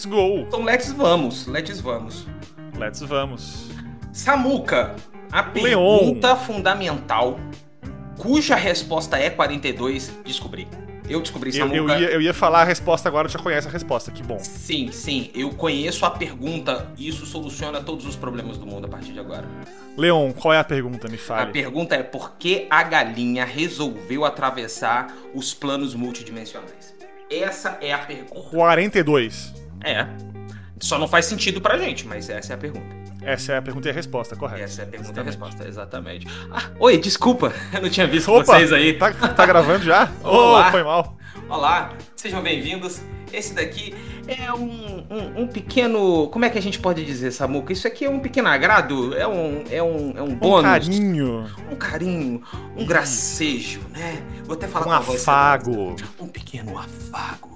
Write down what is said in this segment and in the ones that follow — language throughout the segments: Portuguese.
let's go. Então let's vamos, let's vamos. Let's vamos. Samuca, a Leon. pergunta fundamental, cuja resposta é 42, descobri. Eu descobri, Eu, Samuca. eu ia, eu ia falar a resposta agora, tu já conhece a resposta, que bom. Sim, sim, eu conheço a pergunta e isso soluciona todos os problemas do mundo a partir de agora. Leon, qual é a pergunta? Me A fale. pergunta é por que a galinha resolveu atravessar os planos multidimensionais? Essa é a pergunta. 42. É. Só não faz sentido pra gente, mas essa é a pergunta. Essa é a pergunta e a resposta, correto. Essa é a pergunta e a Exatamente. resposta, exatamente. Ah, oi, desculpa, eu não tinha visto Opa, vocês aí. Tá, tá gravando já? Olá. Oh, foi mal. Olá, sejam bem-vindos. Esse daqui é um, um, um pequeno. Como é que a gente pode dizer, Samuca? Isso aqui é um pequeno agrado? É um, é um, é um Um bônus? carinho, Um carinho, um gracejo, né? Vou até falar um com afago. um pequeno afago.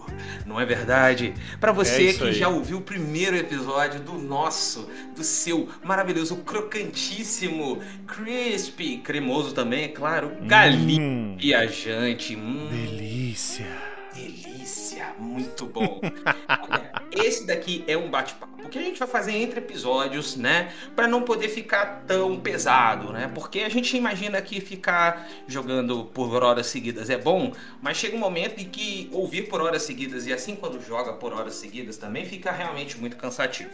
Não é verdade? Pra É você isso que aí. já ouviu o primeiro episódio do nosso, do seu maravilhoso, crocantíssimo, crispy, cremoso também, é claro, galinha Hum, viajante. Hum, delícia. delícia, muito bom. Olha, esse daqui é um bate-papo que a gente vai fazer entre episódios, né? Pra não poder ficar tão pesado, né? Porque a gente imagina que ficar jogando por horas seguidas é bom, mas chega um momento em que ouvir por horas seguidas e assim quando joga por horas seguidas também fica realmente muito cansativo.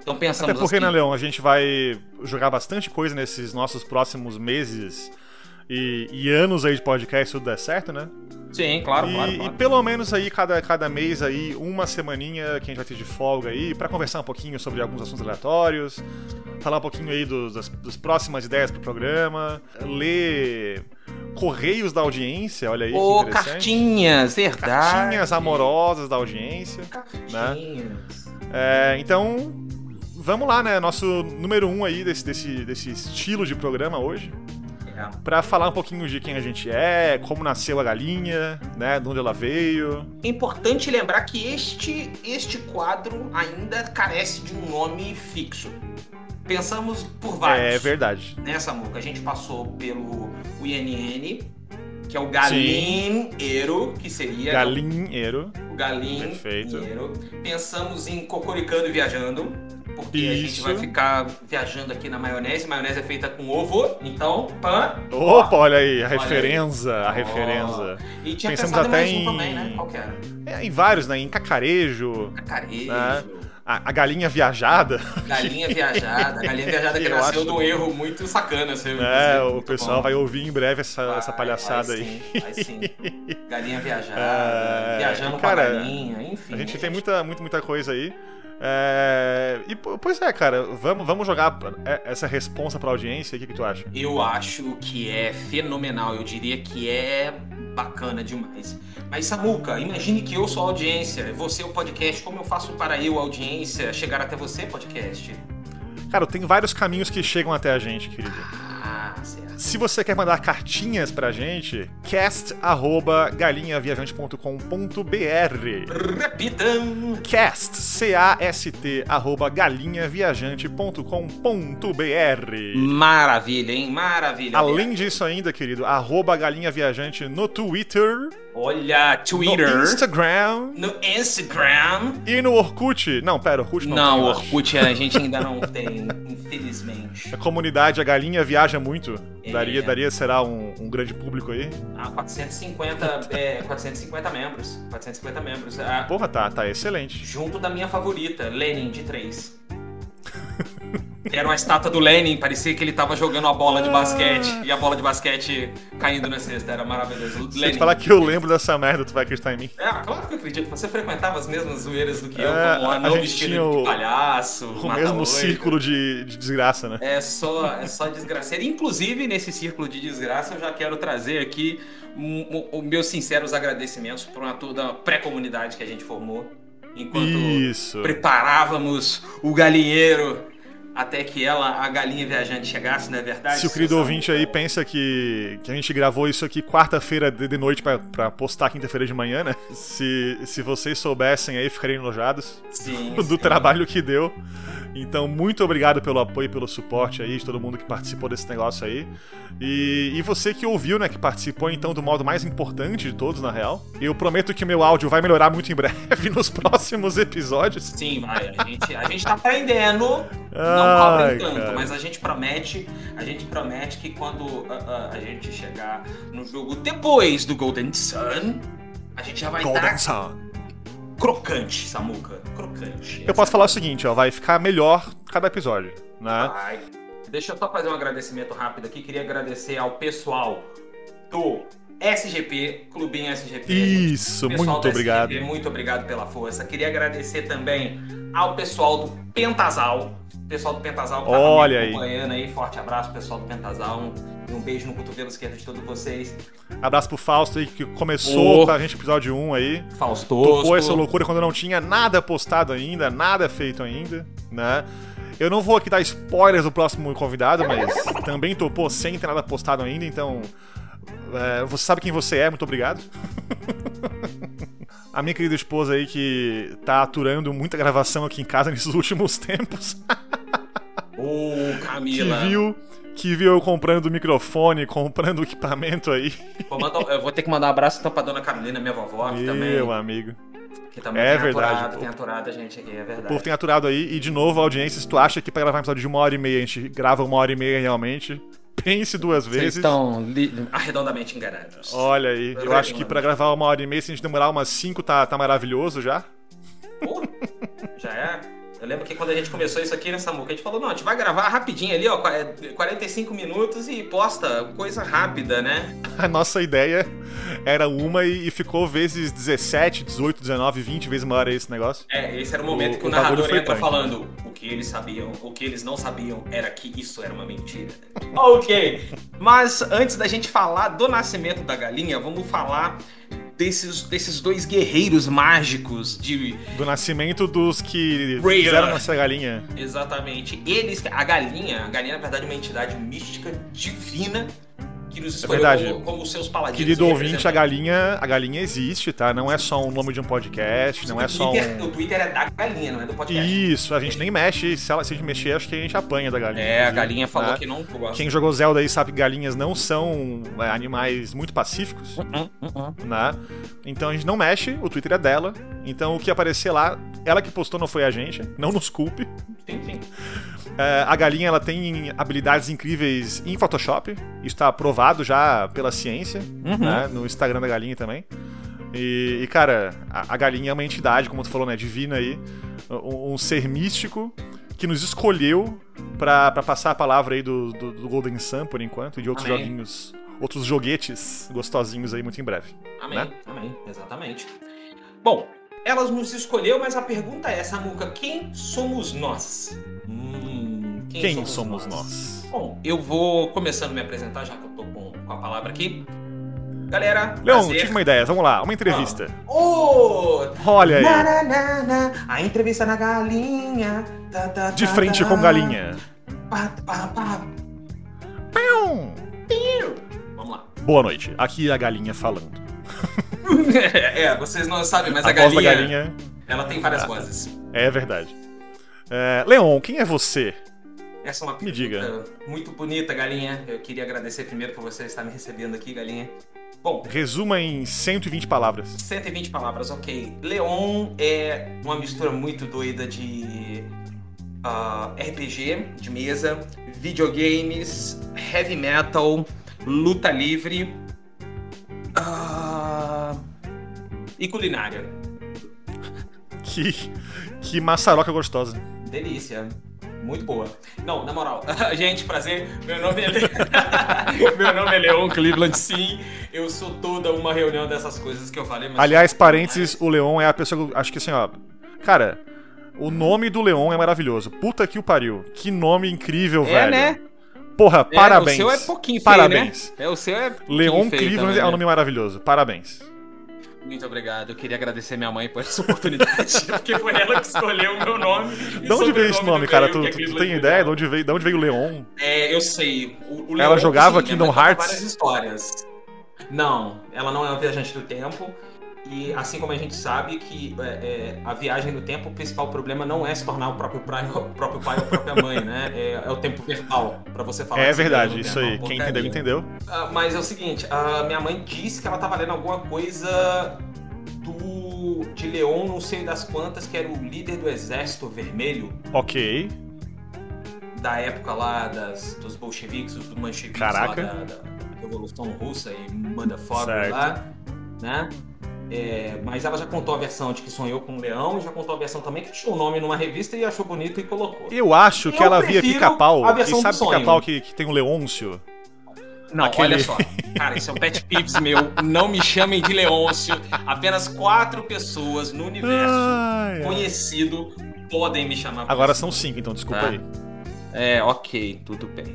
Então pensamos Até porque, assim, né, Leon, a gente vai jogar bastante coisa nesses nossos próximos meses e, e anos aí de podcast, se tudo der certo, né? Sim, claro, e, claro, e claro. pelo menos aí, cada, cada mês aí, uma semaninha que a gente vai ter de folga aí, pra conversar um pouquinho sobre alguns assuntos aleatórios, falar um pouquinho aí dos, das, das próximas ideias pro programa, ler correios da audiência, olha aí Ô, interessante. cartinhas, verdade. Cartinhas amorosas da audiência. Cartinhas. É, então, vamos lá, né? Nosso número um aí desse, desse, desse estilo de programa hoje. É. Pra falar um pouquinho de quem a gente é, como nasceu a galinha, né? De onde ela veio. É importante lembrar que este, este quadro ainda carece de um nome fixo. Pensamos por vários. É verdade. Nessa muca, a gente passou pelo INN, que é o galinheiro, que seria Galinheiro. o galinheiro. Perfeito. Pensamos em cocoricando e viajando, porque a gente Isso. vai ficar viajando aqui na maionese. Maionese é feita com ovo, então, pã. Opa, olha aí, a Olha aí. referença, a Ó. referência. E tinha Pensamos em até mais um em- também, né? Qual que era? É, em vários, né? Em cacarejo, Cacarejo. Ah, a, a galinha viajada, Galinha viajada, galinha viajada que Eu nasceu acho- de um erro muito sacana, seu. né? inclusive, O pessoal bom. vai ouvir em breve essa, essa Vai, palhaçada vai aí. Sim, vai sim. Galinha viajada, É, viajando cara, com a galinha, enfim. A gente né, tem muita, muita, muita coisa aí. É, E, pois é, cara, vamos, vamos jogar é, essa responsa pra audiência. O que, que tu acha? Eu acho que é fenomenal, eu diria que é bacana demais. Mas Samuca, imagine que eu sou a audiência, você é o podcast, como eu faço para eu, audiência, chegar até você, podcast? Cara, tem vários caminhos que chegam até a gente, querido. Se você quer mandar cartinhas pra gente, cast.galinhaviajante.com.br Repitam! Cast, C-A-S-T, arroba galinhaviajante.com.br Maravilha, hein? Maravilha. Além disso ainda, querido, arroba Galinha Viajante no Twitter, Olha, Twitter, no Instagram no Instagram. e no Orkut. Não, pera, Orkut não, Não, tem, o eu acho. Orkut a gente ainda não tem, infelizmente. A comunidade, a galinha viaja muito. É. Daria, daria, será um, um grande público aí? Há 450, é, 450 membros. 450 membros. Ah, Porra, tá, tá excelente. junto da minha favorita, Lenin, de 3. Era uma estátua do Lenin, parecia que ele tava jogando a bola de basquete e a bola de basquete caindo na cesta. Era maravilhoso. Se eu Lenin. te falar que eu lembro dessa merda, tu vai acreditar em mim. É, claro que eu acredito. Você frequentava as mesmas zoeiras do que eu, É, como a anão gente vestido tinha o- de palhaço. O mesmo círculo de, de desgraça, né? É só, é só desgraceira. Inclusive, nesse círculo de desgraça, eu já quero trazer aqui os meus sinceros agradecimentos por toda a pré-comunidade que a gente formou. Enquanto Isso. preparávamos o galinheiro até que ela, a galinha viajante, chegasse, não é verdade? Se o querido ouvinte aí pensa que, que a gente gravou isso aqui quarta-feira de, noite pra, pra postar quinta-feira de manhã, né? Se, se vocês soubessem aí, ficariam enojados Sim, do sim. trabalho que deu. Então, muito obrigado pelo apoio e pelo suporte aí de todo mundo que participou desse negócio aí. E, e você que ouviu, né, que participou então do modo mais importante de todos, na real. Eu prometo que o meu áudio vai melhorar muito em breve nos próximos episódios. Sim, vai. A gente, a gente tá aprendendo. Não cobrem tanto, cara. mas a gente promete, a gente promete que quando ah, ah, a gente chegar no jogo depois do Golden Sun, a gente já vai Golden estar Sun. crocante, Samuca. Crocante. Eu posso falar o seguinte, ó, vai ficar melhor cada episódio, né? Vai. Deixa eu só fazer um agradecimento rápido aqui. Queria agradecer ao pessoal do SGP, Clubinho SGP. Isso, muito do obrigado. SGP, muito obrigado pela força. Queria agradecer também ao pessoal do Pentasal. Pessoal do Pentasal que tava Olha aí. acompanhando aí. Forte abraço, pessoal do Pentasal. Um, e um beijo no cotovelo esquerdo de todos vocês. Abraço pro Fausto aí, que começou Ô. com a gente episódio 1 aí. Fausto. Topou essa loucura quando não tinha nada postado ainda, nada feito ainda, né? Eu não vou aqui dar spoilers do próximo convidado, mas também topou sem ter nada postado ainda, então. é, você sabe quem você é, muito obrigado. A minha querida esposa aí que tá aturando muita gravação aqui em casa nesses últimos tempos. Ô, Que Camila. viu, que viu eu comprando o microfone, comprando o equipamento aí. Vou, mandar- eu vou ter que mandar um abraço então pra dona Carolina, minha vovó, que também. Meu amigo. Que também É tem verdade, aturado, pô. tem aturado a gente aqui, é O verdade. povo tem aturado aí. E de novo, audiência, se tu acha que pra gravar um episódio de uma hora e meia, a gente grava uma hora e meia realmente, pense duas Vocês vezes. estão li- arredondamente enganados. Olha aí, eu Verdade, acho que pra gravar uma hora e meia, se a gente demorar umas cinco, tá, tá maravilhoso já. Pô, já é. Eu lembro que quando a gente começou isso aqui, né, Samuca, a gente falou, não, a gente vai gravar rapidinho ali, ó, qua- é, 45 minutos e posta coisa rápida, né? A nossa ideia era uma e, ficou vezes 17, 18, 19, 20 vezes maior esse negócio. É, esse era o momento O- que o, o narrador entra punk. falando o que eles sabiam, o que eles não sabiam era que isso era uma mentira. ok, mas antes da gente falar do nascimento da galinha, vamos falar desses, desses dois guerreiros mágicos de Do nascimento dos que fizeram nossa galinha. Exatamente. Eles, a galinha, a galinha na verdade é uma entidade mística divina que nos escolheu É verdade. como, como seus paladinos. Querido e ouvinte, a galinha, a galinha existe, tá? Não é só um nome de um podcast, não é o, só Twitter, um. o Twitter é da galinha, não é do podcast. Isso, a gente nem mexe. Se, ela, se a gente mexer, acho que a gente apanha da galinha. É, a galinha falou né? que não gosta. Quem jogou Zelda aí sabe que galinhas não são é, animais muito pacíficos, Hum, hum, hum. né? Então a gente não mexe, o Twitter é dela. Então o que aparecer lá, ela que postou não foi a gente, não nos culpe. Sim, sim. É, a galinha ela tem habilidades incríveis em Photoshop, isso tá provado já pela ciência, Uhum. né? No Instagram da galinha também. E, e, cara, a, a galinha é uma entidade, como tu falou, né? Divina aí, um, um ser místico que nos escolheu pra, pra passar a palavra aí do, do, do Golden Sun por enquanto e de outros Amém. joguinhos, outros joguetes gostosinhos aí muito em breve. Amém, Né? amém, exatamente. Bom, elas nos escolheu, mas a pergunta é, Samuca, quem somos nós? Hum, Quem, somos nós? Bom, eu vou começando a me apresentar, já que eu tô com, com a palavra aqui. Galera, Leon, prazer. tive uma ideia, vamos lá, uma entrevista. Ô! Olha aí, Na, na, na, a entrevista na galinha. Tá, tá, de frente tá. com galinha. Pá, pá, pá. Pium! Vamos lá. Boa noite, aqui é a galinha falando. é, vocês não sabem, mas a a, voz galinha, da galinha ela tem várias vozes. é verdade. É, Leon, quem é você? Essa é uma Me diga. muito bonita, galinha. Eu queria agradecer primeiro por você estar me recebendo aqui, galinha. Bom, Resuma em 120 palavras. 120 palavras, ok. Leon é uma mistura muito doida de ah, RPG de mesa, videogames, heavy metal, luta livre ah, e culinária. Que, que maçaroca gostosa. Delícia. Muito boa. Não, na moral, gente, prazer. Meu nome é, Le... Meu nome é Leon Cleveland, sim. Eu sou toda uma reunião dessas coisas que eu falei, mas. Aliás, parênteses, o Leon é a pessoa que eu acho que assim, ó. Cara, o nome do Leon é maravilhoso. Puta que o pariu. Que nome incrível, É, velho. né? Porra, É, parabéns. O seu é pouquinho feio, Parabéns. né? É, o seu é pouquinho Leon Cleveland também, é um né? nome maravilhoso. Parabéns. Muito obrigado. Eu queria agradecer minha mãe por essa oportunidade, porque foi ela que escolheu o meu nome. De onde veio esse nome, cara? Tu, é tu, tu tem ideia de onde veio, de onde veio o Leon? É, eu sei. O, o ela jogava Kingdom Hearts? várias histórias. Não, ela não é uma viajante do tempo. E assim como a gente sabe que é, é, a viagem no tempo, o principal problema não é se tornar o próprio pai, o próprio pai ou a própria mãe, né? É, é o tempo verbal para você falar. É verdade, isso aí. Quem entendeu, entendeu. Uh, mas é o seguinte, a minha mãe disse que ela tava lendo alguma coisa do de Leon, não sei das quantas, que era o líder do Exército Vermelho. Ok. Da época lá das, dos bolcheviques, dos mancheviques Caraca. lá da, da Revolução Russa e manda fora lá, né? É, mas ela já contou a versão de que sonhou com um leão, e já contou a versão também que achou o nome numa revista e achou bonito e colocou. Eu acho que eu ela via pica-pau. E sabe pica-pau que, que tem um Leôncio? Não, Aquele... olha só. Cara, isso é um pet pips meu. Não me chamem de Leôncio. Apenas quatro pessoas no universo ai, conhecido podem me chamar. Agora são cinco, então desculpa tá? aí. É, ok, tudo bem.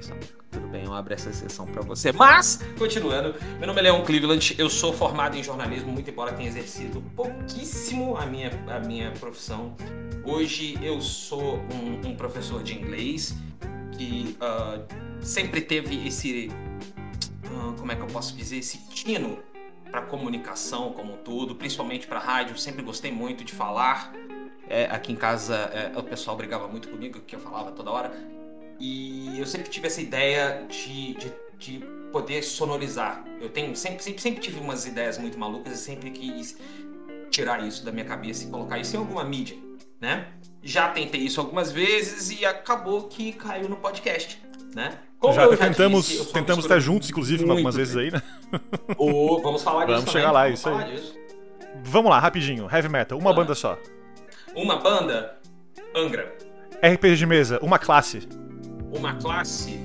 Tudo bem, eu abro essa sessão para você. Mas, continuando, meu nome é Leon Cleveland, eu sou formado em jornalismo, muito embora tenha exercido pouquíssimo a minha, a minha profissão. Hoje eu sou um, um professor de inglês que uh, sempre teve esse. Uh, como é que eu posso dizer? Esse tino para comunicação como um todo, principalmente para rádio. Sempre gostei muito de falar. É, aqui em casa é, o pessoal brigava muito comigo, que eu falava toda hora. E eu sempre tive essa ideia de, de, de poder sonorizar. Eu tenho sempre, sempre, sempre tive umas ideias muito malucas e sempre quis tirar isso da minha cabeça e colocar isso em alguma mídia, né? Já tentei isso algumas vezes e acabou que caiu no podcast, né? Como já, já tentamos, disse, tentamos estar juntos, inclusive, algumas vezes aí, né? Oh, vamos falar disso. Vamos chegar lá, vamos isso aí. Disso. Vamos lá, rapidinho. Heavy metal, uma ah. banda só. Uma banda? Angra. RPG de mesa, uma classe uma classe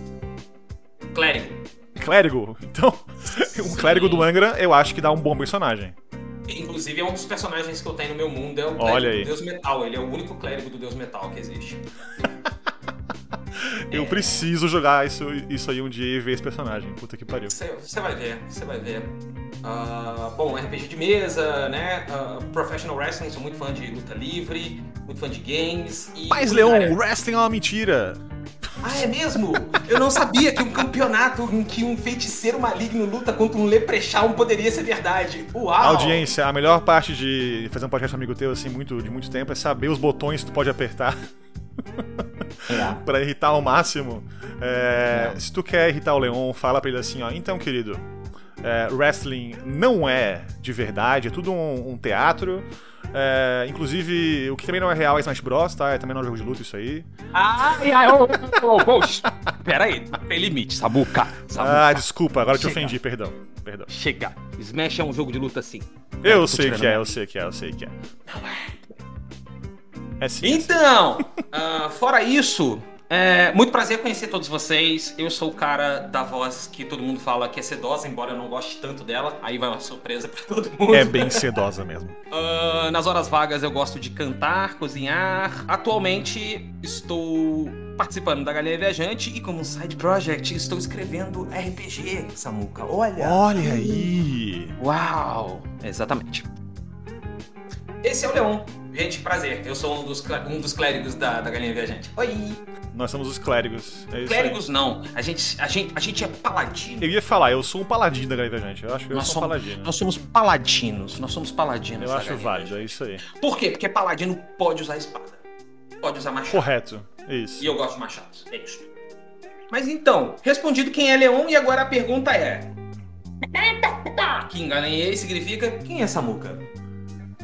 clérigo. Clérigo? Então, um clérigo do Angra eu acho que dá um bom personagem. Inclusive é um dos personagens que eu tenho no meu mundo, é o clérigo Olha aí. do Deus Metal. Ele é o único clérigo do Deus Metal que existe. eu é... preciso jogar isso, isso aí um dia e ver esse personagem. Puta que pariu. Você vai ver, você vai ver. Uh, bom, RPG de mesa, né? Uh, professional Wrestling, sou muito fã de luta livre, muito fã de games. E Mas, Leon, wrestling é uma mentira. Ah, é mesmo? Eu não sabia que um campeonato em que um feiticeiro maligno luta contra um leprechaun poderia ser verdade. Uau! Audiência, a melhor parte de fazer um podcast amigo teu, assim, muito, de muito tempo, é saber os botões que tu pode apertar. É. pra irritar ao máximo. É, é. Se tu quer irritar o Leon, fala pra ele assim, ó. Então, querido, é, wrestling não é de verdade, é tudo um, um teatro. É, inclusive, o que também não é real é Smash Bros, tá? É também não é um jogo de luta isso aí. Ai, ai, oh, oh, oh, Pera aí, tem limite, Sabuca. Sabuca. Ah, desculpa, agora Chega. te ofendi, perdão. perdão. Chega. Smash é um jogo de luta sim. Eu é, sei que é, eu sei que é, eu sei que é. Não é. É sim. Então, uh, fora isso, é, muito prazer conhecer todos vocês. Eu sou o cara da voz que todo mundo fala que é sedosa, embora eu não goste tanto dela. Aí vai uma surpresa para todo mundo. É bem sedosa mesmo. uh, nas horas vagas eu gosto de cantar, cozinhar. Atualmente estou participando da Galinha Viajante e como side project estou escrevendo RPG, Samuca. Olha! Olha aí! Uau! Exatamente. Esse é o Leon. Gente, prazer. Eu sou um dos, um dos clérigos da, da Galinha Viajante. Oi! Nós somos os clérigos. É clérigos não. A gente, a, gente, a gente é paladino. Eu ia falar, eu sou um paladino da Galinha Viajante. Eu acho que eu nós sou somos, paladino. Nós somos paladinos. Nós somos paladinos. Eu acho válido, é isso aí. Por quê? Porque paladino pode usar espada. Pode usar machado. Correto. Isso. E eu gosto de machados. É isso. Mas então, respondido quem é Leon, e agora a pergunta é. Que enganei significa quem é Samuca?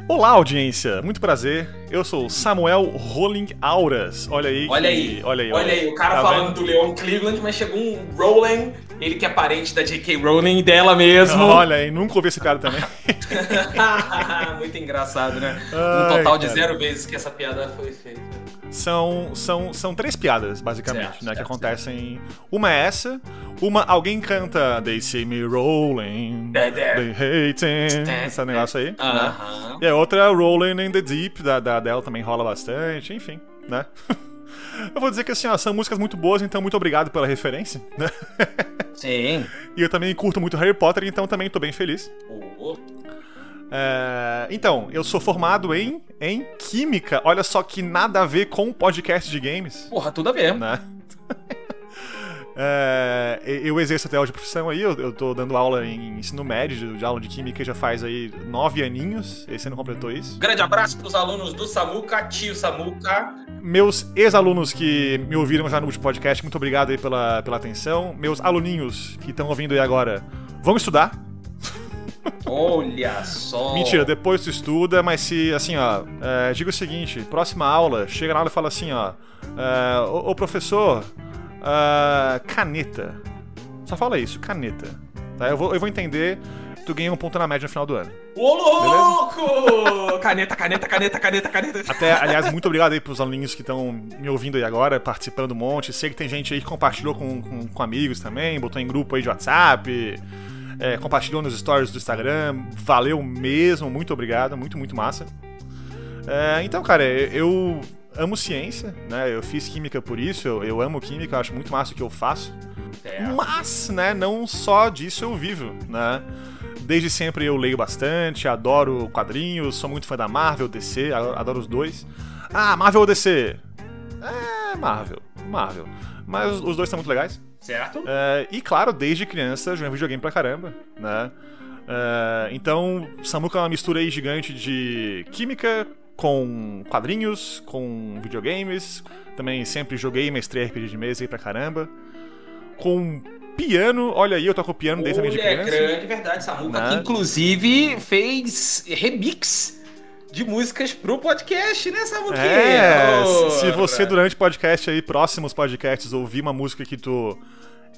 Olá, audiência! Muito prazer. Eu sou Samuel Rolling Auras. Olha aí. Olha que... aí. Olha aí. Olha aí. O cara tá falando vendo? do Leon Cleveland, mas chegou um Rowling, ele que é parente da J.K. Rowling dela mesmo. Olha aí, nunca ouvi esse cara também. Muito engraçado, né? Ai, um total de zero vezes que essa piada foi feita. São, são, são três piadas, basicamente, certo, né? Certo, que acontecem. Certo. Uma é essa, uma alguém canta They see me rolling, they hating, esse negócio aí. Uh -huh. né? E a outra é Rolling in the Deep, da, da Adele também rola bastante, enfim, né? Eu vou dizer que assim, ó, são músicas muito boas, então muito obrigado pela referência, né? Sim. E eu também curto muito Harry Potter, então também tô bem feliz. Oh. É, então, eu sou formado em, em Química. Olha só que nada a ver com podcast de games. Porra, tudo a ver. Né? É, eu exerço até hoje a profissão aí, eu, eu tô dando aula em ensino médio, de, aula de química já faz aí nove aninhos, esse ano completou isso. Grande abraço pros alunos do Samuca, tio Samuca. Meus ex-alunos que me ouviram já no último podcast, muito obrigado aí pela, pela atenção. Meus aluninhos que estão ouvindo aí agora, vão estudar. Olha só! Mentira, depois tu estuda, mas se, assim, ó, é, diga o seguinte, próxima aula, chega na aula e fala assim, ó, é, ô, ô professor, Uh, caneta. Só fala isso, caneta. Tá? Eu, vou, eu vou entender. Tu ganha um ponto na média no final do ano. Ô, louco! caneta, caneta, caneta, caneta, caneta. Até, aliás, muito obrigado aí pros aluninhos que estão me ouvindo aí agora, participando um monte. Sei que tem gente aí que compartilhou com, com, com amigos também, botou em grupo aí de WhatsApp, é, compartilhou nos stories do Instagram. Valeu mesmo, muito obrigado, muito, muito massa. É, então, cara, eu amo ciência, né? Eu fiz química por isso, eu, eu amo química, eu acho muito massa o que eu faço. É. Mas, né, não só disso eu vivo, né? Desde sempre eu leio bastante, adoro quadrinhos, sou muito fã da Marvel, DC, adoro os dois. Ah, Marvel ou DC? É, Marvel, Marvel. Mas os dois são muito legais. Certo. É, e claro, desde criança joguei videogame pra caramba, né? É, então, Samuka é uma mistura aí gigante de química, com quadrinhos, com videogames. Também sempre joguei, mestrei RPG de mesa aí pra caramba. Com piano, olha aí, eu toco piano desde a minha criança. É grande, verdade, Samuca, né? que inclusive fez remix de músicas pro podcast, né, Samuca? É, se você durante o podcast aí, próximos podcasts, ouvir uma música que tu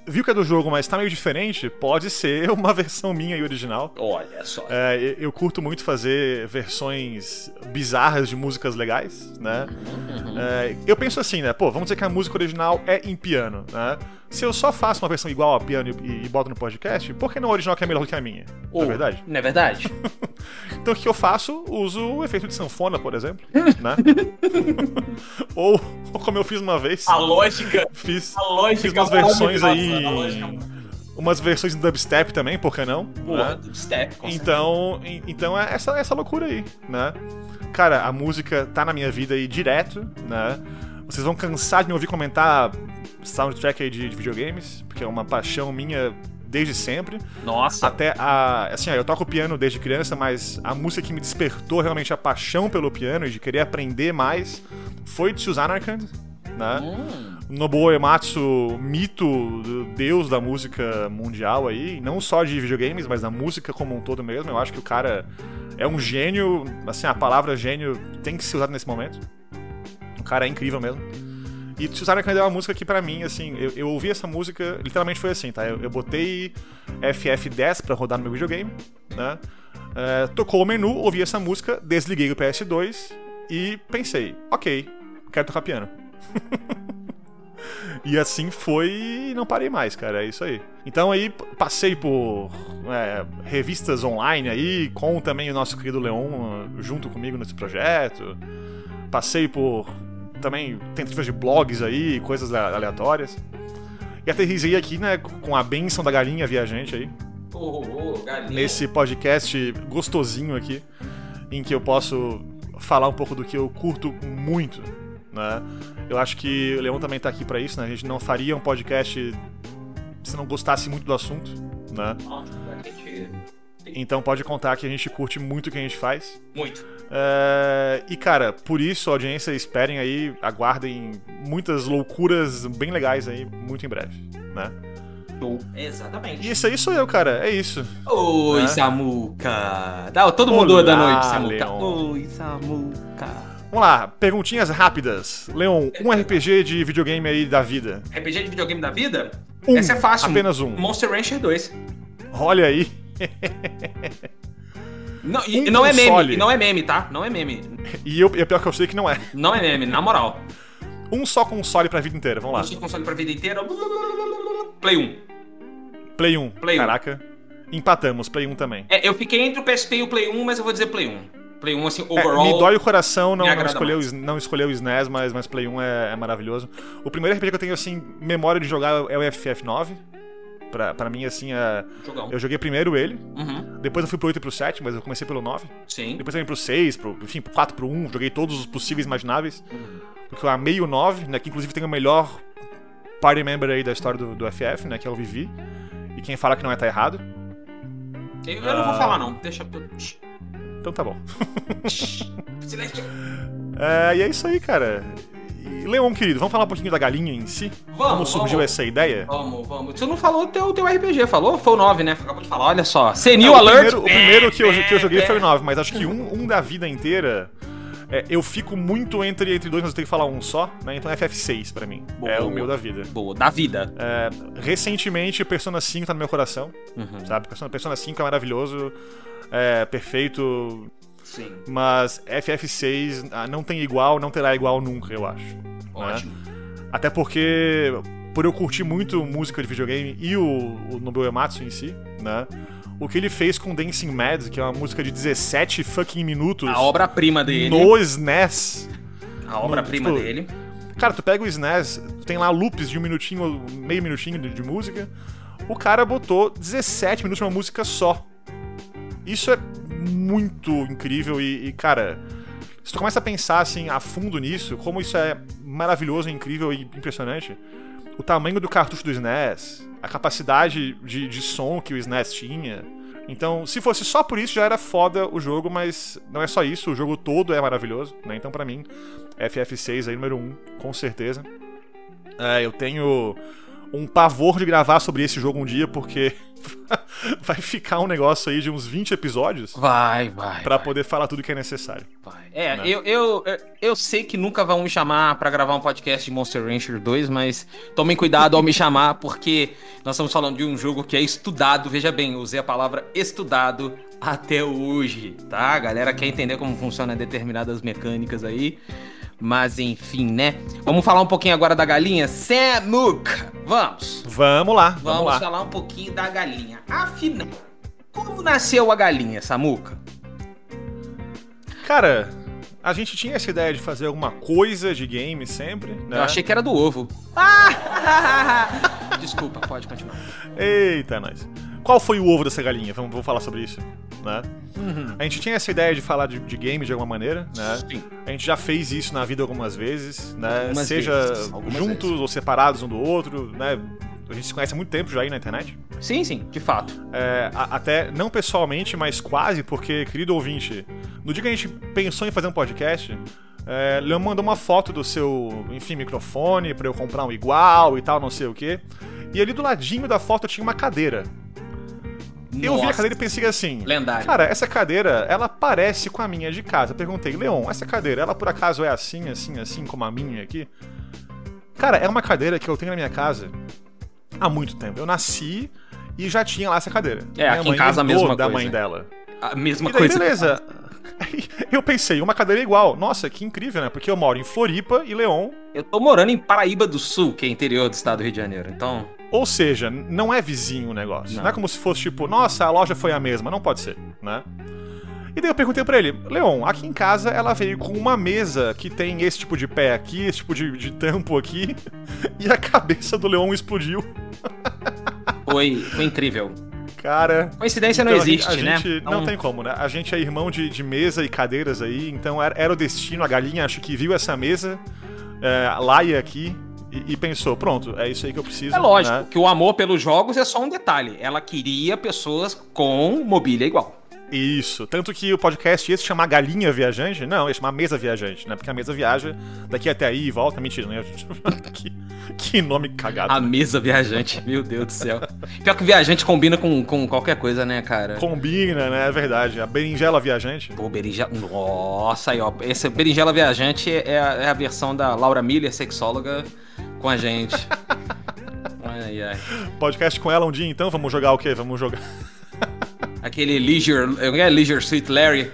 viu que é do jogo, mas tá meio diferente, pode ser uma versão minha e original. Olha só. É, eu curto muito fazer versões bizarras de músicas legais, né? Uhum. É, eu penso assim, né? Pô, vamos dizer que a música original é em piano, né? Se eu só faço uma versão igual a piano e, e boto no podcast, por que não a original que é melhor do que a minha? Oh, não é verdade? Não é verdade? então o que eu faço? Uso o efeito de sanfona, por exemplo, né? ou, ou, como eu fiz uma vez. A lógica. Fiz, a lógica fiz umas versões aí. Umas versões em dubstep também, por que não? Boa, né? dubstep. então, então é essa, essa loucura aí, né? Cara, a música tá na minha vida aí direto, né? Vocês vão cansar de me ouvir comentar soundtrack aí de, de videogames, porque é uma paixão minha desde sempre. Nossa. Até a. Assim, eu toco piano desde criança, mas a música que me despertou realmente a paixão pelo piano e de querer aprender mais foi de Susan Arcand, né? Hum. Nobuo Ematsu, mito, deus da música mundial aí, não só de videogames, mas da música como um todo mesmo. Eu acho que o cara é um gênio, assim, a palavra gênio tem que ser usada nesse momento. O cara é incrível mesmo. E Susana Kanda é uma música que, pra mim, assim, eu, eu ouvi essa música, literalmente foi assim, tá? Eu, eu botei FF10 pra rodar no meu videogame, né? É, tocou o menu, ouvi essa música, desliguei o PS2 e pensei, ok, quero tocar piano. e assim foi e não parei mais, cara. É isso aí. Então aí passei por é, revistas online aí, com também o nosso querido Leon junto comigo nesse projeto. Passei por também tentativas de blogs aí, coisas aleatórias. E aterrisei aqui, né, com a benção da galinha viajante aí. Oh, oh, galinha. Nesse podcast gostosinho aqui, em que eu posso falar um pouco do que eu curto muito, né? Eu acho que o Leão também tá aqui para isso, né? A gente não faria um podcast se não gostasse muito do assunto, né? Nossa, então pode contar que a gente curte muito o que a gente faz. Muito. É, e cara, por isso, audiência, esperem aí, aguardem muitas loucuras bem legais aí, muito em breve, né? Exatamente. Isso aí sou eu, cara. É isso. Oi, né? Samuca. Tá, todo mundo Olá, da noite, Samuca. Leon. Oi, Samuca. Vamos lá, perguntinhas rápidas. Leon, um RPG de videogame aí da vida. RPG de videogame da vida? Um, Essa é fácil. Apenas um. Monster Rancher 2. Olha aí. Não, e, um não é meme, não é meme, tá? Não é meme. E eu, é pior que eu sei que não é. Não é meme, na moral. Um só console pra vida inteira, vamos lá. Um só console pra vida inteira. Play 1. Play 1. Play Caraca. Empatamos, Play 1 também. É, eu fiquei entre o PSP e o Play 1, mas eu vou dizer Play 1. Play 1, assim, overall. É, me dói o coração não, não, escolher, o, não escolher o SNES, mas, mas Play 1 é, é, maravilhoso. O primeiro RPG que eu tenho, assim, memória de jogar é o FF9. Pra, pra mim, assim, é... Eu joguei primeiro ele, Uhum. depois eu fui pro 8 e pro 7, mas eu comecei pelo 9. Sim. Depois eu vim pro 6, pro, enfim, pro 4 pro 1, joguei todos os possíveis imagináveis. Uhum. Porque eu amei o 9, né? Que inclusive tem o melhor party member aí da história do, do FF, né? Que é o Vivi. E quem fala que não é tá errado. Eu, eu não vou Ah. falar, não. Deixa. Então tá bom. Silêncio. É, e é isso aí, cara. E, Leon, querido, vamos falar um pouquinho da galinha em si? Vamos, Como surgiu vamos. essa ideia? Vamos, vamos. Você não falou o teu, teu RPG, falou? Foi o 9, né? Acabou de falar, olha só. Senil É, Alert. primeiro, o primeiro que, eu, que eu joguei É, foi o 9, mas acho que um, um da vida inteira. é, eu fico muito entre, entre dois, mas eu tenho que falar um só, né? Então FF6 pra mim. É Boa. o meu da vida. Boa, da vida. É, recentemente, Persona 5 tá no meu coração, Uhum. sabe? Persona, Persona 5 é maravilhoso, é perfeito, Sim. mas FF6 ah, não tem igual, não terá igual nunca, eu acho. né? Ótimo. Até porque, por eu curtir muito música de videogame e o, o Nobuo Uematsu em si, né? O que ele fez com Dancing Mad, que é uma música de 17 fucking minutos A obra-prima dele. no SNES. A obra-prima tipo, dele. Cara, tu pega o SNES, tu tem lá loops de um minutinho, meio minutinho de, de música. O cara botou 17 minutos de uma música só. Isso é muito incrível e, e, cara, se tu começa a pensar assim a fundo nisso, como isso é maravilhoso, incrível e impressionante, o tamanho do cartucho do SNES, a capacidade de, de som que o SNES tinha. Então, se fosse só por isso, já era foda o jogo, mas não é só isso, o jogo todo é maravilhoso, né? Então, pra mim, FF6 aí, número 1, com certeza. É, eu tenho um pavor de gravar sobre esse jogo um dia, porque vai ficar um negócio aí de uns 20 episódios Vai, vai. pra vai, poder falar tudo que é necessário. vai. É, né? eu, eu, eu sei que nunca vão me chamar pra gravar um podcast de Monster Rancher 2, mas tomem cuidado ao me chamar, porque nós estamos falando de um jogo que é estudado. Veja bem, eu usei a palavra estudado até hoje, tá? A galera quer entender como funcionam determinadas mecânicas aí. Mas enfim, né? Vamos falar um pouquinho agora da galinha? Samuk! Vamos! Vamos lá, vamos, Vamos lá. falar um pouquinho da galinha. Afinal, como nasceu a galinha, Samuca? Cara, a gente tinha essa ideia de fazer alguma coisa de game sempre, né? Eu achei que era do ovo. Ah! Desculpa, pode continuar. Eita, nós. Qual foi o ovo dessa galinha? Vamos, vamos falar sobre isso, né? Uhum. A gente tinha essa ideia de falar de, de game de alguma maneira, né? Sim. A gente já fez isso na vida algumas vezes, né? Algumas Seja vezes, juntos vezes. ou separados um do outro, né? A gente se conhece há muito tempo já aí na internet. Sim, sim, de fato. É, a- até, não pessoalmente, mas quase, porque, querido ouvinte, no dia que a gente pensou em fazer um podcast, é, Leon mandou uma foto do seu, enfim, microfone pra eu comprar um igual e tal, não sei o quê. E ali do ladinho da foto tinha uma cadeira. Eu vi a cadeira e pensei assim. Lendário. Cara, essa cadeira, ela parece com a minha de casa. Eu perguntei, Leon, essa cadeira, ela por acaso é assim, assim, assim, como a minha aqui? Cara, é uma cadeira que eu tenho na minha casa há muito tempo. Eu nasci e já tinha lá essa cadeira. É, aqui em casa a mesma da coisa. mãe dela. A mesma daí, coisa. beleza. Eu pensei, uma cadeira igual. Nossa, que incrível, né? Porque eu moro em Floripa e Leon. Eu tô morando em Paraíba do Sul, que é interior do estado do Rio de Janeiro. Então, Ou seja, não é vizinho o negócio. Não. Não. é como se fosse tipo, nossa, a loja foi a mesma. Não pode ser, né? E daí eu perguntei pra ele, Leon, aqui em casa ela veio com uma mesa que tem esse tipo de pé aqui, esse tipo de, de tampo aqui, e a cabeça do Leon explodiu. foi, foi incrível. Cara. Coincidência não então a gente- existe, a né? gente- Não tem como, né? A gente é irmão de, de mesa e cadeiras aí, então era, era o destino. A galinha acho que viu essa mesa, é, Laia aqui, e, e pensou: pronto, é isso aí que eu preciso. É lógico né? que o amor pelos jogos é só um detalhe. Ela queria pessoas com mobília igual. Isso. Tanto que o podcast ia se chamar Galinha Viajante. Não, ia chamar Mesa Viajante, né? Porque a mesa viaja daqui até aí e volta. Mentira, né? que, que nome cagado. A mesa viajante, meu Deus do céu. Pior que viajante combina com, com qualquer coisa, né, cara? Combina, né? É verdade. A berinjela viajante. Pô, berinjela. Nossa, aí, ó. Essa berinjela viajante é a, é a versão da Laura Miller, sexóloga, com a gente. Ai, ai. Podcast com ela um dia, então. Vamos jogar o quê? Vamos jogar. Aquele Leisure. É Leisure Sweet Larry.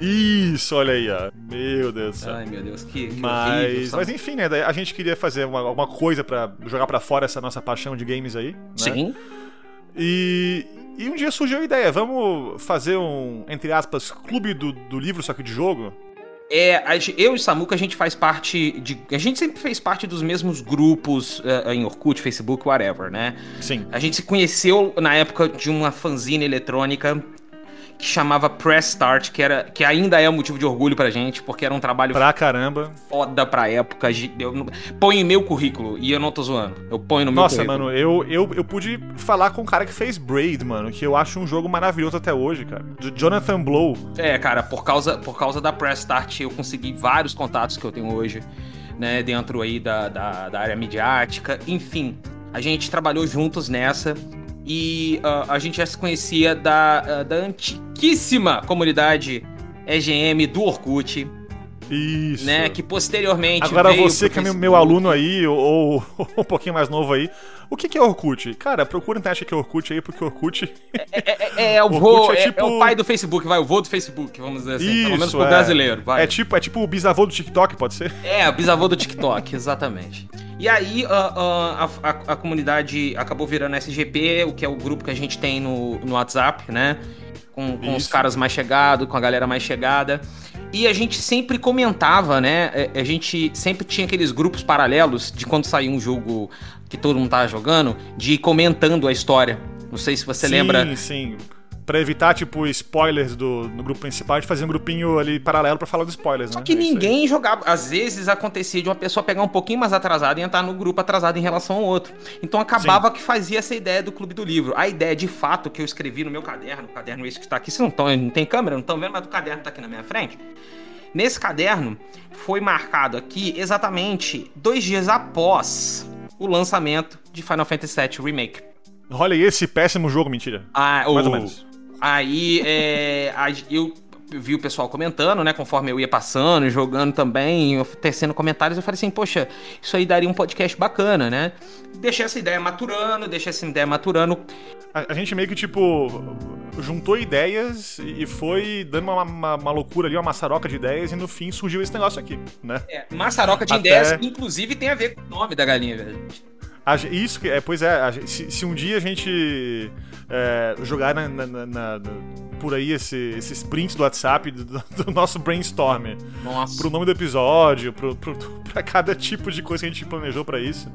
Isso, olha aí, ó. Meu Deus do céu. Ai, meu Deus, que, que horrível, Mas, sabe? mas enfim, né? A gente queria fazer uma- alguma coisa pra jogar pra fora essa nossa paixão de games aí. Né? Sim. E, e um dia surgiu a ideia, vamos fazer um, entre aspas, clube do, do livro, só que de jogo? É, eu e o Samuca, a gente faz parte de. A gente sempre fez parte dos mesmos grupos eh, em Orkut, Facebook, whatever, né? Sim. A gente se conheceu na época de uma fanzine eletrônica que chamava Press Start, que, era, que ainda é um motivo de orgulho pra gente, porque era um trabalho Pra caramba. foda pra época. Eu, põe em meu currículo, e eu não tô zoando. Eu ponho no meu Nossa, currículo. mano, eu, eu, eu pude falar com um cara que fez Braid, mano, que eu acho um jogo maravilhoso até hoje, cara. De Jonathan Blow. É, cara, por causa, por causa da Press Start eu consegui vários contatos que eu tenho hoje, né, dentro aí da, da, da área midiática. Enfim, a gente trabalhou juntos nessa e ah, a gente já se conhecia da, ah, da antiquíssima comunidade EGM do Orkut, Isso. né, que posteriormente Agora você que é meu, aluno aí, ou, ou um pouquinho mais novo aí, o que, que é Orkut? Cara, procura internet o que é Orkut aí, porque Orkut... É, é, é o Orkut vô, é é, tipo- é o pai do Facebook, vai, o vô do Facebook, vamos dizer assim, pelo menos Isso, pro é. brasileiro, vai. É tipo, é tipo o bisavô do TikTok, pode ser? É, o bisavô do TikTok, exatamente. E aí ah, ah, a, a- a comunidade acabou virando SGP, o que é o grupo que a gente tem no, no WhatsApp, né? Com, com os caras mais chegados, com a galera mais chegada. E a gente sempre comentava, né? é, A gente sempre tinha aqueles grupos paralelos de quando saía um jogo que todo mundo tava jogando, de ir comentando a história. Não sei se você sim, lembra. Sim, Pra evitar, tipo, spoilers do, no grupo principal, a gente fazia um grupinho ali paralelo pra falar dos spoilers, Só né? que É ninguém jogava. Às vezes acontecia de uma pessoa pegar um pouquinho mais atrasada e entrar no grupo atrasado em relação ao outro. Então acabava que fazia essa ideia do Clube do Livro. A ideia de fato que eu escrevi no meu caderno, o caderno esse que tá aqui, vocês não, tão, não tem câmera, não estão vendo, mas o caderno tá aqui na minha frente. Nesse caderno foi marcado aqui exatamente dois dias após o lançamento de Final Fantasy VII Remake. Olha aí esse péssimo jogo, mentira. Ah, Mais o- ou menos. Aí é, eu vi o pessoal comentando, né? Conforme eu ia passando, jogando também, tecendo comentários, eu falei assim, poxa, isso aí daria um podcast bacana, né? Deixei essa ideia maturando, deixei essa ideia maturando. A, a gente meio que, tipo, juntou ideias e foi dando uma, uma, uma loucura ali, uma maçaroca de ideias, e no fim surgiu esse negócio aqui, né? É, maçaroca de Até- ideias, inclusive tem a ver com o nome da galinha, velho. A isso que é, pois é, a se, se um dia a gente é, jogar na- na- na- na- por aí esse, esses prints do WhatsApp do, do nosso brainstorm Nossa. pro nome do episódio, pro, pro, pra cada tipo de coisa que a gente planejou pra isso,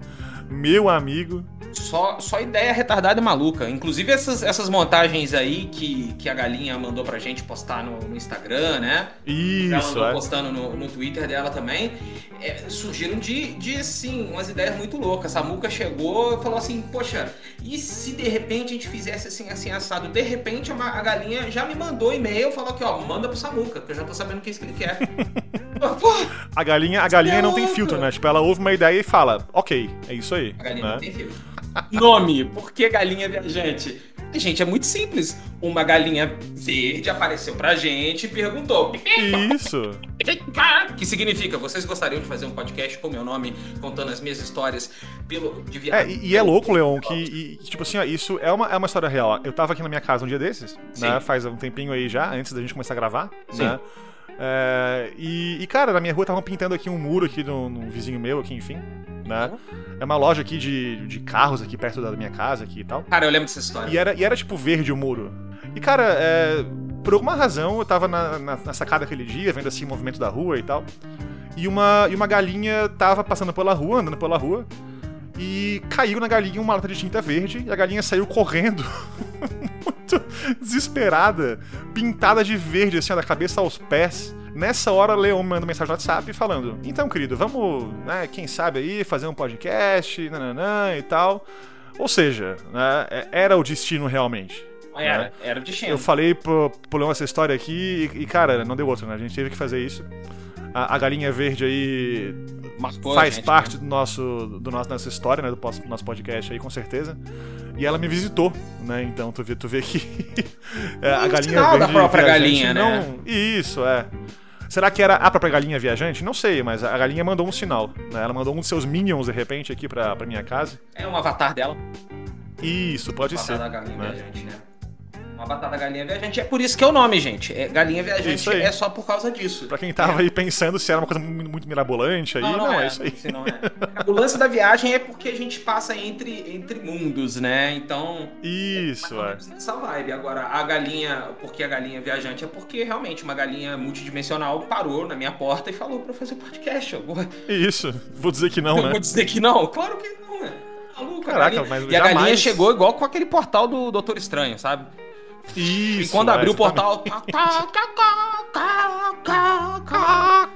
meu amigo. Só, só ideia retardada e maluca. Inclusive essas, essas montagens aí que, que a galinha mandou pra gente postar no, no Instagram, né? ela Isso, andou é. postando no, no Twitter dela também, é, surgiram de, de, assim, umas ideias muito loucas. A Samuca chegou e falou assim, poxa, e se de repente a gente fizesse assim, assim, assado? De repente a, galinha já me mandou e-mail, falou que, ó, manda pro Samuca, que eu já tô sabendo o que é isso que ele quer. A galinha, a galinha não tem filtro, né? Tipo, ela ouve uma ideia e fala, ok, é isso aí. a galinha né? não tem filho. Nome, por que galinha viajante? Gente, é muito simples. Uma galinha verde apareceu pra gente e perguntou. Isso. Que significa, vocês gostariam de fazer um podcast com meu nome, contando as minhas histórias pelo, de É, viagem? e, e é louco, Leon, que, e, tipo assim, ó, isso é uma, é uma história real. Eu tava aqui na minha casa um dia desses, né? Sim. Faz um tempinho aí já, antes da gente começar a gravar, Sim. né? É, e, e, cara, na minha rua estavam pintando aqui um muro aqui no vizinho meu, aqui, enfim, né? É uma loja aqui de, de carros aqui perto da minha casa aqui e tal. Cara, eu lembro dessa história. E era, e era tipo verde o muro. E, cara, é, por alguma razão, eu tava na, na, na sacada aquele dia, vendo assim o movimento da rua e tal. E uma, e uma galinha tava passando pela rua, andando pela rua. E caiu na galinha uma lata de tinta verde. E a galinha saiu correndo, muito desesperada, pintada de verde, assim, ó, da cabeça aos pés. Nessa hora, Leon me manda mensagem no WhatsApp falando: Então, querido, vamos, né, quem sabe aí, fazer um podcast, nananã e tal. Ou seja, né, é- era o destino realmente. Era, né? era o destino. Eu falei pro, pro Leon essa história aqui e, e, cara, não deu outra, né? A gente teve que fazer isso. A, a galinha verde aí Marcou faz gente, parte né? do nosso, do nosso, nossa história, né? Do nosso podcast aí, com certeza. E ela me visitou, né? Então tu vê, tu vê que é, a galinha sinal da própria galinha, não... né? Isso, é. Será que era a própria galinha viajante? Não sei, mas a galinha mandou um sinal. Né? Ela mandou um dos seus minions, de repente, aqui pra, pra minha casa. É um avatar dela. Isso, pode O ser. avatar da galinha né? viajante, né? A batata galinha viajante. É por isso que é o nome, gente. É, galinha viajante é só por causa disso. Pra quem tava aí pensando se era uma coisa muito, mirabolante aí, não, é, isso aí. Não é. O lance da viagem é porque a gente passa entre, entre mundos, né? Então. Isso, é. menos Essa vibe. Agora, a galinha, porque a galinha viajante é porque realmente uma galinha multidimensional parou na minha porta e falou pra eu fazer podcast. Eu vou, Isso. Vou dizer que não, eu né? vou dizer que não? Claro que não, né? Maluco, a Caraca, galinha- mas E a galinha jamais- chegou igual com aquele portal do Doutor Estranho, sabe? Isso. E quando abriu o portal.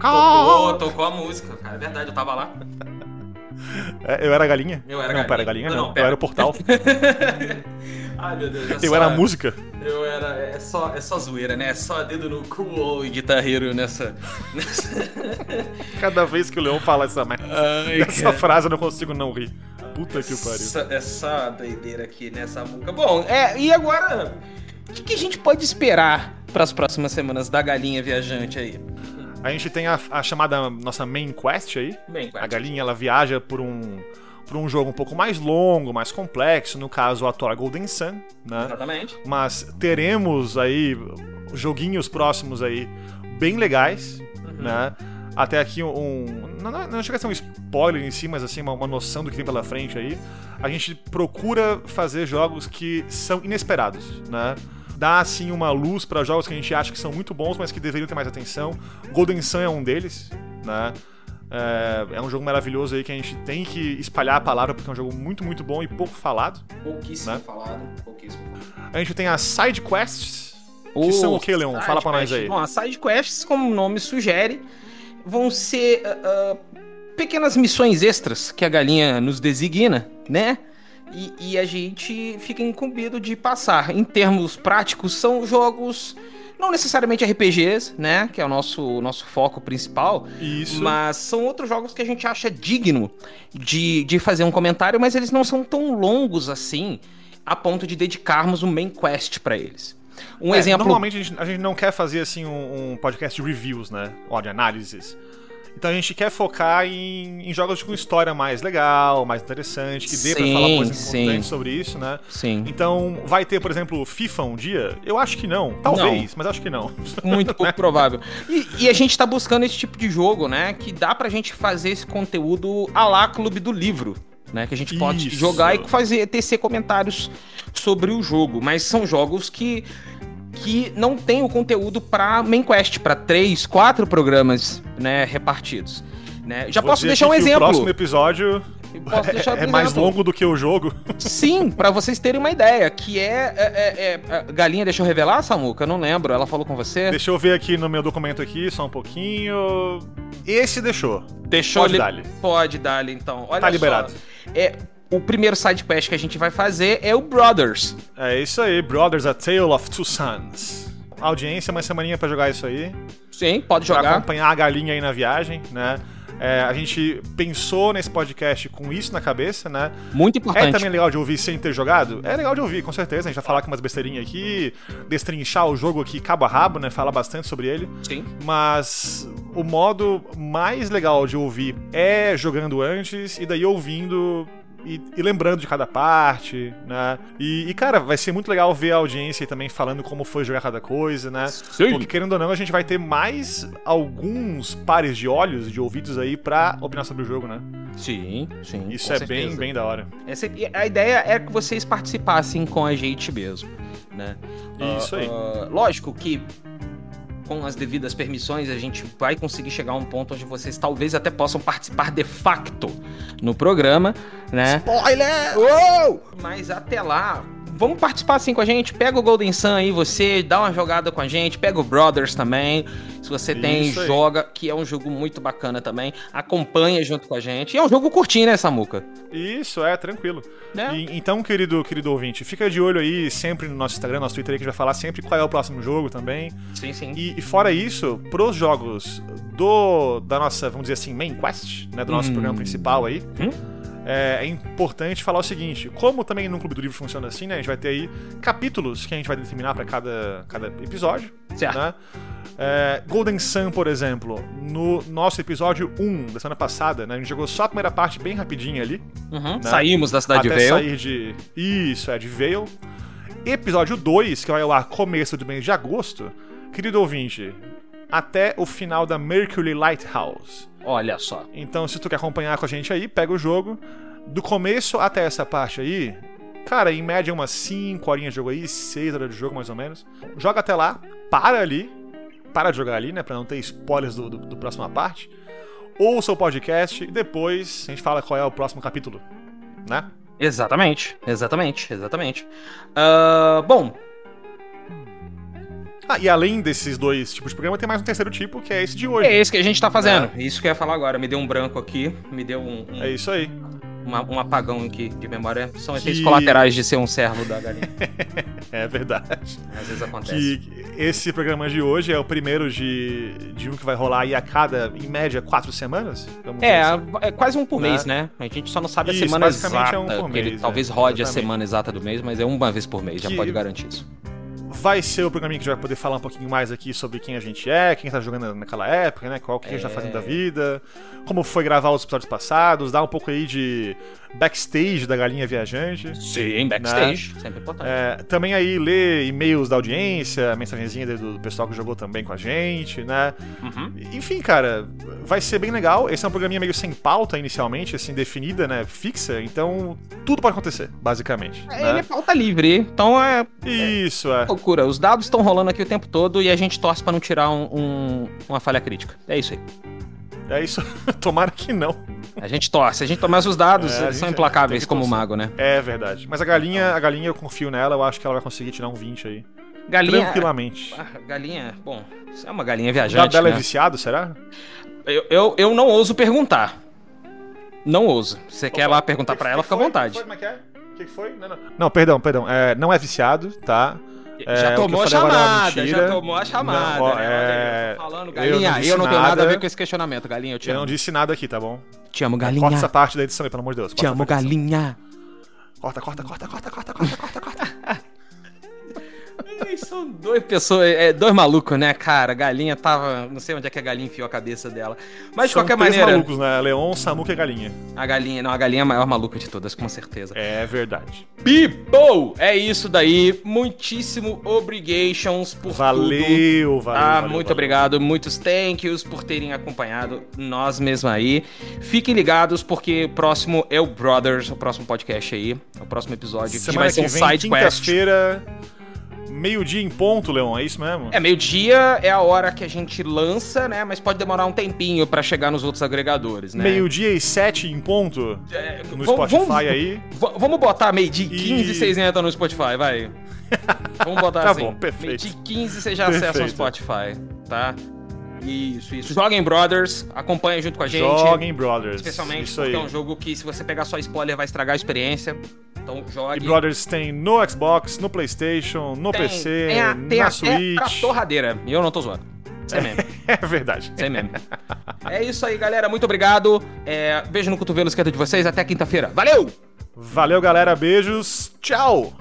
Tocou, tocou a música, cara. É verdade, eu tava lá. É, eu era a galinha? Eu era não, galinha. pera, galinha Não, não. não, eu pera. era o portal. Ai, meu Deus. é eu só- era a música. Eu era. É só, é só zoeira, né? É só dedo no cu e guitarreiro nessa. nessa... Cada vez que o Leão fala essa, merda- Ai, essa frase, eu não consigo não rir. Puta que pariu. Essa, essa doideira aqui nessa música. Bom, é, e agora? O que, que a gente pode esperar para as próximas semanas da galinha viajante aí? A gente tem a, a chamada nossa main quest aí. Bem, A galinha ela viaja por um por um jogo um pouco mais longo, mais complexo, no caso o atual Golden Sun, né? Exatamente. Mas teremos aí joguinhos próximos aí bem legais, né? Até aqui um. Não, não, não chega a ser um spoiler em si, mas assim, uma, uma noção do que vem pela frente aí. A gente procura fazer jogos que são inesperados, né? Dá assim uma luz para jogos que a gente acha que são muito bons, mas que deveriam ter mais atenção. Golden Sun é um deles, né? É, é um jogo maravilhoso aí que a gente tem que espalhar a palavra porque é um jogo muito, muito bom e pouco falado. Pouquíssimo Né? falado. Pouquíssimo falado. A gente tem as side quests, que são o que, Leon? Fala pra nós aí. Bom, as side quests, como o nome sugere, vão ser ah, ah, pequenas missões extras que a galinha nos designa, né? E, e a gente fica incumbido de passar. Em termos práticos, são jogos não necessariamente RPGs, né? Que é o nosso, nosso foco principal. Isso. Mas são outros jogos que a gente acha digno de, de fazer um comentário, mas eles não são tão longos assim a ponto de dedicarmos um main quest pra eles. Um É, exemplo. Normalmente a gente, a gente não quer fazer assim um, um podcast de reviews, né? Ó, de análises. Então a gente quer focar em, em jogos com história mais legal, mais interessante, que dê pra Sim, falar coisas sim. importantes sobre isso, né? Sim. Então, vai ter, por exemplo, FIFA um dia? Eu acho que não. Talvez, mas acho que não. Muito pouco provável. E, e a gente tá buscando esse tipo de jogo, né? Que dá pra gente fazer esse conteúdo a lá Clube do Livro. Né, que a gente pode Isso. jogar e fazer tecer comentários sobre o jogo. Mas são jogos que, que não tem o conteúdo pra main quest, pra três, quatro programas né, repartidos. Né? Já Vou posso deixar um aqui que exemplo. O próximo episódio é, um mais longo do que o jogo. Sim, pra vocês terem uma ideia, que é, é, é- é- Galinha, deixa eu revelar, Samuca? Eu não lembro. Ela falou com você? Deixa eu ver aqui no meu documento aqui, só um pouquinho. Esse deixou. Deixou Pode li- dar-lhe. Pode dar-lhe, então. Olha Tá só. liberado. É, o primeiro side quest que a gente vai fazer é o Brothers. É isso aí, Brothers, A Tale of Two Sons. Audiência, uma semaninha pra jogar isso aí. Sim, pode Pra jogar. acompanhar a galinha aí na viagem, né? É, a gente pensou nesse podcast com isso na cabeça, né? Muito É importante. também legal de ouvir sem ter jogado? É legal de ouvir, com certeza. A gente vai falar com umas besteirinhas aqui, destrinchar o jogo aqui cabo a rabo, né? Falar bastante sobre ele. Sim. Mas o modo mais legal de ouvir é jogando antes e daí ouvindo e, e lembrando de cada parte, né? E, e, cara, vai ser muito legal ver a audiência aí também falando como foi jogar cada coisa, né? Sim. Porque querendo ou não, a gente vai ter mais alguns pares de olhos, de ouvidos aí pra opinar sobre o jogo, né? Sim, sim. Isso é certeza. bem, bem da hora. Essa- a ideia é que vocês participassem com a gente mesmo, né? Isso Ah, aí. ah, lógico que com as devidas permissões a gente vai conseguir chegar a um ponto onde vocês talvez até possam participar de facto no programa, né? Spoiler! Uou! Mas até lá, vamos participar assim com a gente. Pega o Golden Sun aí, você dá uma jogada com a gente. Pega o Brothers também. Se você tem, Isso aí. joga, que é um jogo muito bacana também. Acompanha junto com a gente. E é um jogo curtinho, né, Samuca? Isso, é, tranquilo. Né? E- então, querido, querido ouvinte, fica de olho aí sempre no nosso Instagram, nosso Twitter aí, que a gente vai falar sempre qual é o próximo jogo também. Sim, sim. E, e fora isso, pros jogos do da nossa, vamos dizer assim, main quest, né, do nosso Hum. programa principal aí, Hum? É, é importante falar o seguinte, como também no Clube do Livro funciona assim, né, a gente vai ter aí capítulos que a gente vai determinar pra cada, cada episódio, Certo. né? É, Golden Sun, por exemplo, no nosso episódio 1 da semana passada, né, a gente jogou só a primeira parte bem rapidinha ali, Uhum. né? Saímos da cidade de até Vale. sair de. Isso, é, de Vale. episódio 2, que vai ar começo do mês de agosto, querido ouvinte, até o final da Mercury Lighthouse. Olha só. Então, se tu quer acompanhar com a gente aí, pega o jogo. Do começo até essa parte aí, cara, em média umas 5 horinhas de jogo aí, 6 horas de jogo mais ou menos. Joga até lá, para ali, para de jogar ali, né, pra não ter spoilers do, do, do próxima parte. Ouça o podcast e depois a gente fala qual é o próximo capítulo, né? Exatamente, exatamente, exatamente. Uh, bom. Ah, e além desses dois tipos de programa, tem mais um terceiro tipo, que é esse de hoje. É esse que a gente tá fazendo. É. Isso que eu ia falar agora. Me deu um branco aqui, me deu um. um... É isso aí uma, um apagão aqui de memória. São que... efeitos colaterais de ser um servo da galinha. é verdade. Às vezes acontece. Que esse programa de hoje é o primeiro de, de um que vai rolar aí a cada, em média, quatro semanas? É, assim. é quase um por né? mês, né? A gente só não sabe isso, a semana exata. É um por mês, ele talvez rode exatamente. a semana exata do mês, mas é uma vez por mês, que... já pode garantir isso vai ser o programinha que a gente vai poder falar um pouquinho mais aqui sobre quem a gente é, quem tá jogando naquela época, né? Qual que é... a gente tá fazendo da vida, como foi gravar os episódios passados, dar um pouco aí de backstage da Galinha Viajante. Sim, né? backstage, né? sempre importante. É, também aí ler e-mails da audiência, mensagenzinha do pessoal que jogou também com a gente, né? Uhum. Enfim, cara, vai ser bem legal. Esse é um programinha meio sem pauta inicialmente, assim, definida, né? Fixa, então tudo pode acontecer, basicamente. É, né? Ele é pauta livre, então é. Isso, é. é loucura. Os dados estão rolando aqui o tempo todo e a gente torce para não tirar um, um, uma falha crítica. É isso aí. É isso. Tomara que não. A gente torce. A gente toma os dados, é, eles são implacáveis como o mago, né? É verdade. Mas a galinha, a galinha eu confio nela, eu acho que ela vai conseguir tirar um 20 aí. Galinha. Tranquilamente. Ah, galinha, bom, é uma galinha viajante. O dela é né? é viciado, será? Eu, eu, eu não ouso perguntar. Não ouso. Se você Opa, quer lá perguntar para ela, fica à vontade. Foi, como é que é? O que foi? Não, não. não, perdão, perdão. É, não é viciado, tá? Já é, tomou a é chamada, já tomou a chamada. Não, ó, né? é... falando, galinha, eu, eu não, tenho nada, a ver com esse questionamento, galinha, eu te amo. Eu não disse nada aqui, tá bom? Te amo, galinha. Corta essa parte da edição aí, pelo amor de Deus. Te amo, galinha. Corta, corta, corta, corta, corta, corta, corta, corta. São dois pessoas, é, dois malucos, né, cara? A galinha tava. Não sei onde é que a galinha enfiou a cabeça dela. Mas São de qualquer três maneira. malucos, né? Leon, Samuca e a galinha. A galinha, não, a galinha é a maior maluca de todas, com certeza. É verdade. People! É isso daí. Muitíssimo obrigations por valeu, tudo. Valeu, ah, valeu, muito valeu. obrigado. Muitos thank yous por terem acompanhado nós mesmos aí. Fiquem ligados, porque o próximo é o Brothers, o próximo podcast aí. O próximo episódio. Semana que vai ser um side quest. Quinta-feira. Meio-dia em ponto, Leon, é isso mesmo? É, meio-dia é a hora que a gente lança, né? Mas pode demorar um tempinho para chegar nos outros agregadores, né? Meio-dia e sete em ponto é, no Spotify vamos, aí. Vamos botar meio-dia e 15 e vocês entram no Spotify, vai. Vamos botar tá assim. Bom, perfeito. Meio-dia e 15 você já acessa o Spotify, tá? Isso, isso. Joguem Brothers, acompanhem junto com a gente. Joguem Brothers. Especialmente isso porque aí. é um jogo que, se você pegar só spoiler, vai estragar a experiência. Então jogue. E Brothers tem no Xbox, no PlayStation, no tem, PC, tem a, tem na a, Switch. Pra torradeira. E eu não tô zoando. Sem meme. É verdade. Sem meme. É isso aí, galera. Muito obrigado. É, beijo no cotovelo esquerdo de vocês. Até quinta-feira. Valeu! Valeu, galera. Beijos. Tchau!